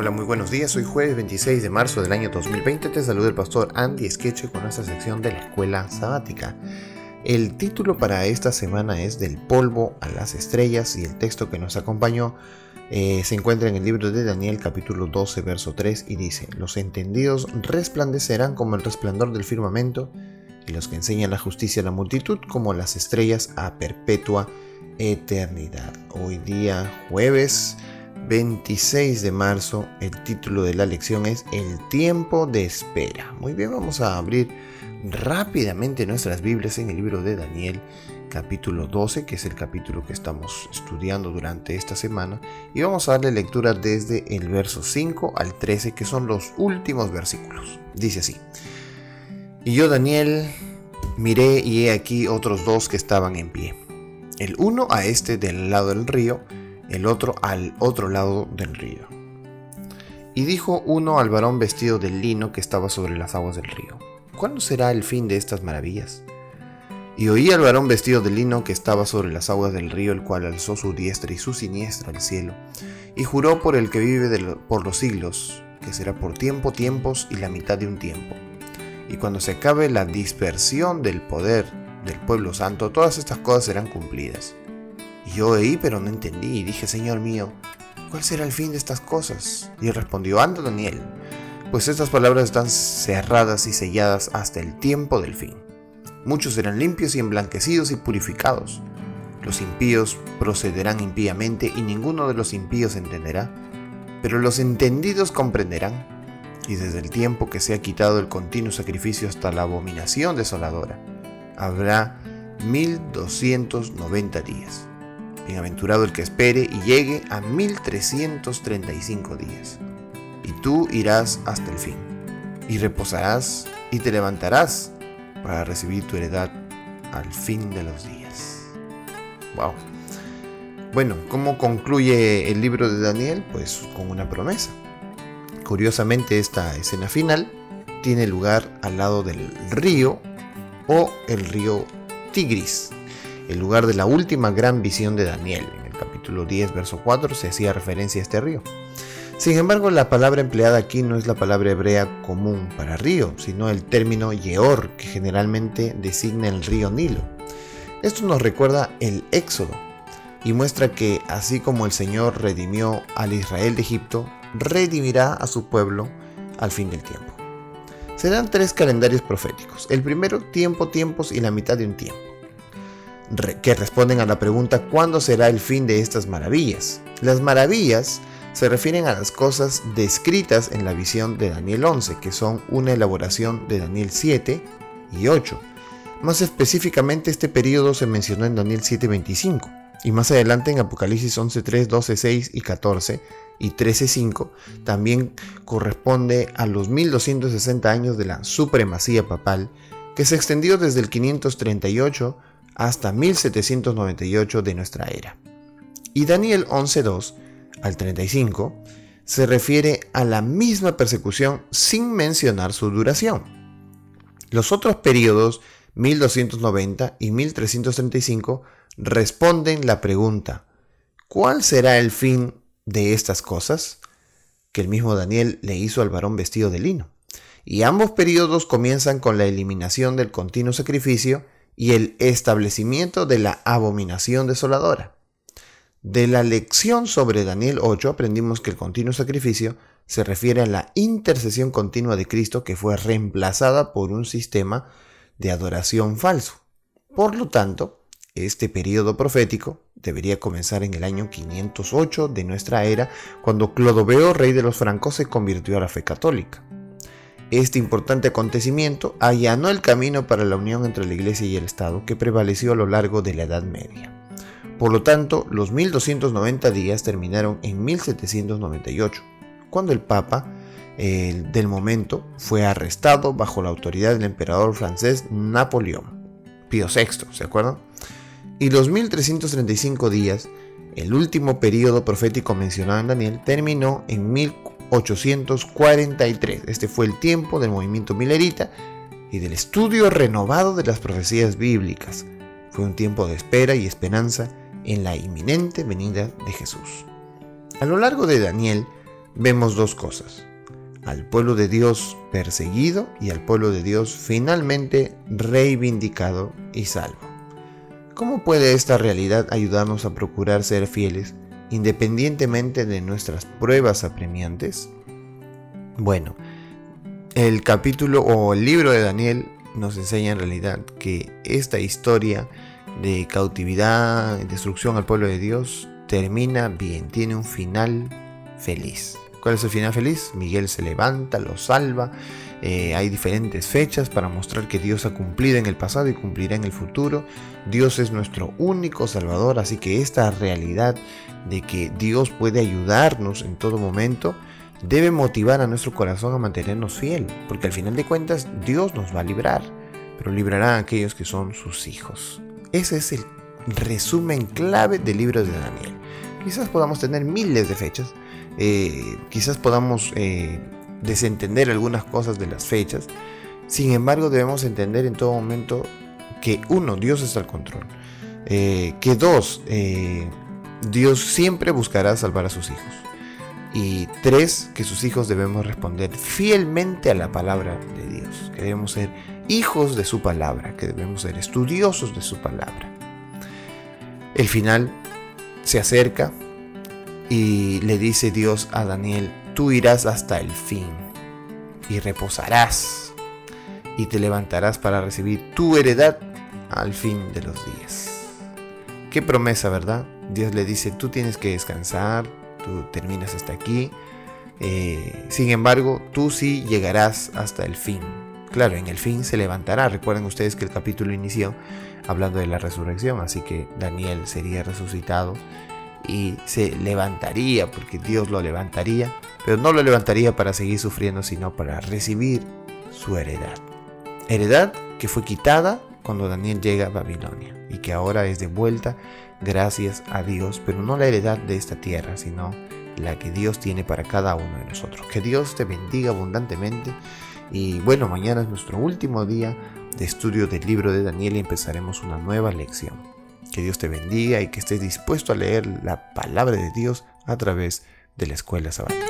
Hola, muy buenos días. Hoy jueves 26 de marzo del año 2020. Te saluda el pastor Andy Skeche con nuestra sección de la escuela sabática. El título para esta semana es Del polvo a las estrellas y el texto que nos acompañó eh, se encuentra en el libro de Daniel capítulo 12 verso 3 y dice, los entendidos resplandecerán como el resplandor del firmamento y los que enseñan la justicia a la multitud como las estrellas a perpetua eternidad. Hoy día jueves 26 de marzo, el título de la lección es El tiempo de espera. Muy bien, vamos a abrir rápidamente nuestras Biblias en el libro de Daniel, capítulo 12, que es el capítulo que estamos estudiando durante esta semana, y vamos a darle lectura desde el verso 5 al 13, que son los últimos versículos. Dice así, y yo Daniel miré y he aquí otros dos que estaban en pie, el uno a este del lado del río, el otro al otro lado del río. Y dijo uno al varón vestido de lino que estaba sobre las aguas del río, ¿cuándo será el fin de estas maravillas? Y oí al varón vestido de lino que estaba sobre las aguas del río, el cual alzó su diestra y su siniestra al cielo, y juró por el que vive por los siglos, que será por tiempo, tiempos y la mitad de un tiempo. Y cuando se acabe la dispersión del poder del pueblo santo, todas estas cosas serán cumplidas. Y yo oí, pero no entendí, y dije, Señor mío, ¿cuál será el fin de estas cosas? Y respondió, anda Daniel, pues estas palabras están cerradas y selladas hasta el tiempo del fin. Muchos serán limpios y emblanquecidos y purificados. Los impíos procederán impíamente y ninguno de los impíos entenderá, pero los entendidos comprenderán. Y desde el tiempo que se ha quitado el continuo sacrificio hasta la abominación desoladora, habrá 1290 días. Bienaventurado el que espere y llegue a 1335 días. Y tú irás hasta el fin, y reposarás y te levantarás para recibir tu heredad al fin de los días. Wow. Bueno, ¿cómo concluye el libro de Daniel? Pues con una promesa. Curiosamente, esta escena final tiene lugar al lado del río o el río Tigris, el lugar de la última gran visión de Daniel. En el capítulo 10, verso 4 se hacía referencia a este río. Sin embargo, la palabra empleada aquí no es la palabra hebrea común para río, sino el término Yeor, que generalmente designa el río Nilo. Esto nos recuerda el Éxodo y muestra que así como el Señor redimió al Israel de Egipto, redimirá a su pueblo al fin del tiempo. Serán tres calendarios proféticos. El primero, tiempo, tiempos y la mitad de un tiempo que responden a la pregunta ¿cuándo será el fin de estas maravillas? Las maravillas se refieren a las cosas descritas en la visión de Daniel 11, que son una elaboración de Daniel 7 y 8. Más específicamente este periodo se mencionó en Daniel 7:25 y más adelante en Apocalipsis 11:3, 12:6 y 14 y 13:5 también corresponde a los 1260 años de la supremacía papal que se extendió desde el 538 hasta 1798 de nuestra era. Y Daniel 11.2 al 35 se refiere a la misma persecución sin mencionar su duración. Los otros periodos 1290 y 1335 responden la pregunta, ¿cuál será el fin de estas cosas? que el mismo Daniel le hizo al varón vestido de lino. Y ambos periodos comienzan con la eliminación del continuo sacrificio y el establecimiento de la abominación desoladora. De la lección sobre Daniel 8 aprendimos que el continuo sacrificio se refiere a la intercesión continua de Cristo que fue reemplazada por un sistema de adoración falso. Por lo tanto, este periodo profético debería comenzar en el año 508 de nuestra era, cuando Clodoveo, rey de los francos, se convirtió a la fe católica. Este importante acontecimiento allanó el camino para la unión entre la Iglesia y el Estado que prevaleció a lo largo de la Edad Media. Por lo tanto, los 1290 días terminaron en 1798, cuando el Papa del momento fue arrestado bajo la autoridad del emperador francés Napoleón, Pío VI, ¿se acuerdan? Y los 1335 días, el último periodo profético mencionado en Daniel, terminó en 1400 843. Este fue el tiempo del movimiento milerita y del estudio renovado de las profecías bíblicas. Fue un tiempo de espera y esperanza en la inminente venida de Jesús. A lo largo de Daniel, vemos dos cosas. Al pueblo de Dios perseguido y al pueblo de Dios finalmente reivindicado y salvo. ¿Cómo puede esta realidad ayudarnos a procurar ser fieles independientemente de nuestras pruebas apremiantes? Bueno, el capítulo o el libro de Daniel nos enseña en realidad que esta historia de cautividad destrucción al pueblo de Dios termina bien, tiene un final feliz. ¿Cuál es el final feliz? Miguel se levanta, lo salva. Eh, hay diferentes fechas para mostrar que Dios ha cumplido en el pasado y cumplirá en el futuro. Dios es nuestro único Salvador, así que esta realidad de que Dios puede ayudarnos en todo momento debe motivar a nuestro corazón a mantenernos fiel, porque al final de cuentas Dios nos va a librar, pero librará a aquellos que son sus hijos. Ese es el resumen clave del libro de Daniel. Quizás podamos tener miles de fechas, eh, quizás podamos eh, desentender algunas cosas de las fechas, sin embargo debemos entender en todo momento que uno, Dios está al control, eh, que dos, Dios siempre buscará salvar a sus hijos. Y tres, que sus hijos debemos responder fielmente a la palabra de Dios, que debemos ser hijos de su palabra, que debemos ser estudiosos de su palabra. El final se acerca y le dice Dios a Daniel, tú irás hasta el fin y reposarás y te levantarás para recibir tu heredad al fin de los días. Qué promesa, ¿verdad? Dios le dice, tú tienes que descansar, tú terminas hasta aquí. Eh, sin embargo, tú sí llegarás hasta el fin. Claro, en el fin se levantará. Recuerden ustedes que el capítulo inició hablando de la resurrección, así que Daniel sería resucitado y se levantaría, porque Dios lo levantaría, pero no lo levantaría para seguir sufriendo, sino para recibir su heredad. Heredad que fue quitada cuando Daniel llega a Babilonia y que ahora es de vuelta gracias a Dios, pero no la heredad de esta tierra, sino la que Dios tiene para cada uno de nosotros. Que Dios te bendiga abundantemente y bueno, mañana es nuestro último día de estudio del libro de Daniel y empezaremos una nueva lección. Que Dios te bendiga y que estés dispuesto a leer la palabra de Dios a través de la escuela sabática.